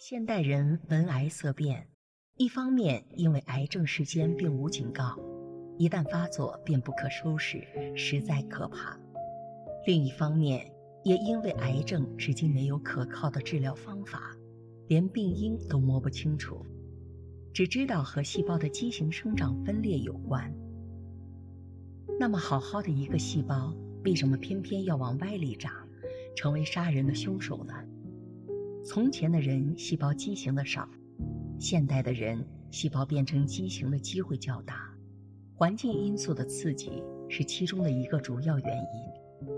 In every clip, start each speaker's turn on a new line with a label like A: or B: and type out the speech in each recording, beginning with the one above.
A: 现代人闻癌色变，一方面因为癌症时间并无警告，一旦发作便不可收拾，实在可怕；另一方面，也因为癌症至今没有可靠的治疗方法，连病因都摸不清楚，只知道和细胞的畸形生长分裂有关。那么，好好的一个细胞，为什么偏偏要往歪里长，成为杀人的凶手呢？从前的人细胞畸形的少，现代的人细胞变成畸形的机会较大，环境因素的刺激是其中的一个主要原因。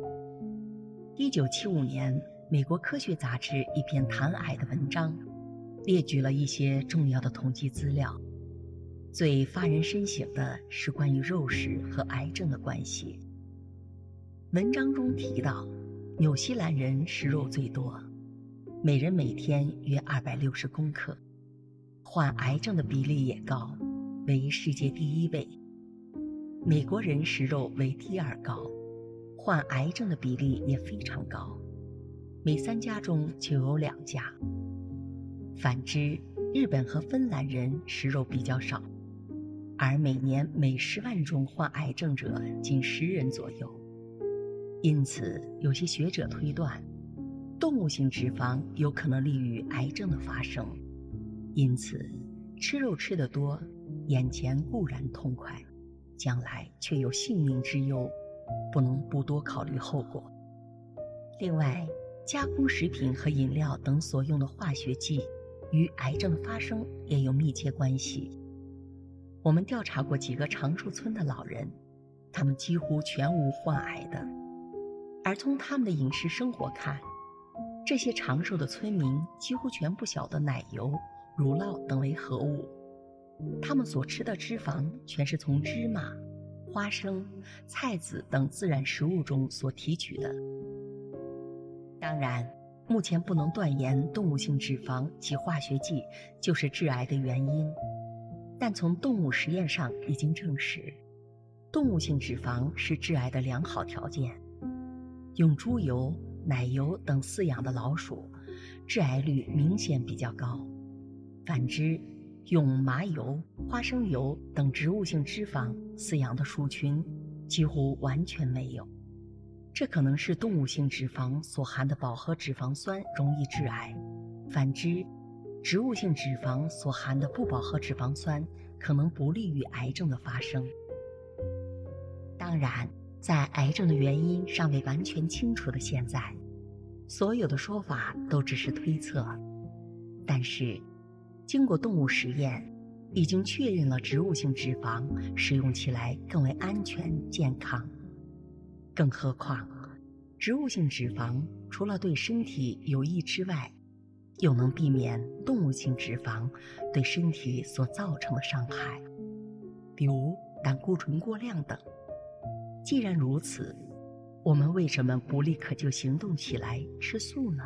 A: 一九七五年，美国科学杂志一篇谈癌的文章，列举了一些重要的统计资料，最发人深省的是关于肉食和癌症的关系。文章中提到，纽西兰人食肉最多。每人每天约二百六十公克，患癌症的比例也高，为世界第一位。美国人食肉为第二高，患癌症的比例也非常高，每三家中就有两家。反之，日本和芬兰人食肉比较少，而每年每十万中患癌症者仅十人左右。因此，有些学者推断。动物性脂肪有可能利于癌症的发生，因此吃肉吃得多，眼前固然痛快，将来却有性命之忧，不能不多考虑后果。另外，加工食品和饮料等所用的化学剂与癌症的发生也有密切关系。我们调查过几个长寿村的老人，他们几乎全无患癌的，而从他们的饮食生活看。这些长寿的村民几乎全不晓得奶油、乳酪等为何物，他们所吃的脂肪全是从芝麻、花生、菜籽等自然食物中所提取的。当然，目前不能断言动物性脂肪及化学剂就是致癌的原因，但从动物实验上已经证实，动物性脂肪是致癌的良好条件。用猪油。奶油等饲养的老鼠，致癌率明显比较高；反之，用麻油、花生油等植物性脂肪饲养的鼠群，几乎完全没有。这可能是动物性脂肪所含的饱和脂肪酸容易致癌；反之，植物性脂肪所含的不饱和脂肪酸可能不利于癌症的发生。当然。在癌症的原因尚未完全清楚的现在，所有的说法都只是推测。但是，经过动物实验，已经确认了植物性脂肪使用起来更为安全健康。更何况，植物性脂肪除了对身体有益之外，又能避免动物性脂肪对身体所造成的伤害，比如胆固醇过量等。既然如此，我们为什么不立刻就行动起来吃素呢？